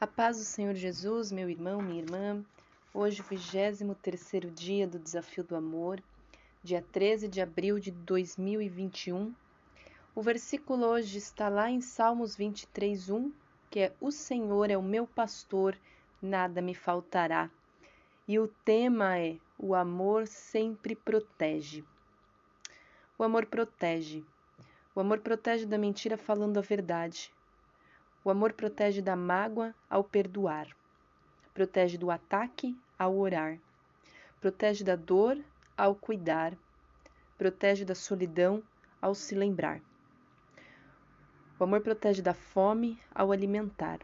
A paz do Senhor Jesus, meu irmão, minha irmã. Hoje, o 23 dia do Desafio do Amor, dia 13 de abril de 2021. O versículo hoje está lá em Salmos 23, 1, que é: O Senhor é o meu pastor, nada me faltará. E o tema é: O amor sempre protege. O amor protege. O amor protege da mentira falando a verdade. O amor protege da mágoa ao perdoar, protege do ataque ao orar, protege da dor ao cuidar, protege da solidão ao se lembrar. O amor protege da fome ao alimentar.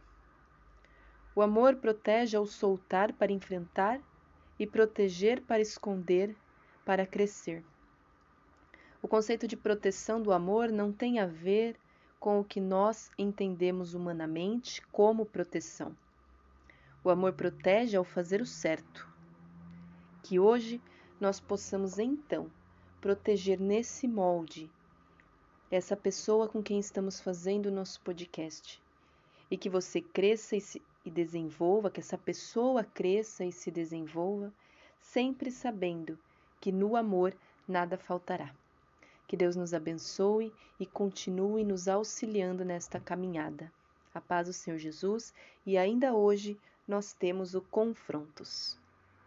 O amor protege ao soltar para enfrentar e proteger para esconder, para crescer. O conceito de proteção do amor não tem a ver com o que nós entendemos humanamente como proteção. O amor protege ao fazer o certo. Que hoje nós possamos então proteger nesse molde essa pessoa com quem estamos fazendo o nosso podcast. E que você cresça e, se, e desenvolva, que essa pessoa cresça e se desenvolva, sempre sabendo que no amor nada faltará. Que Deus nos abençoe e continue nos auxiliando nesta caminhada. A paz do Senhor Jesus e ainda hoje nós temos o confrontos.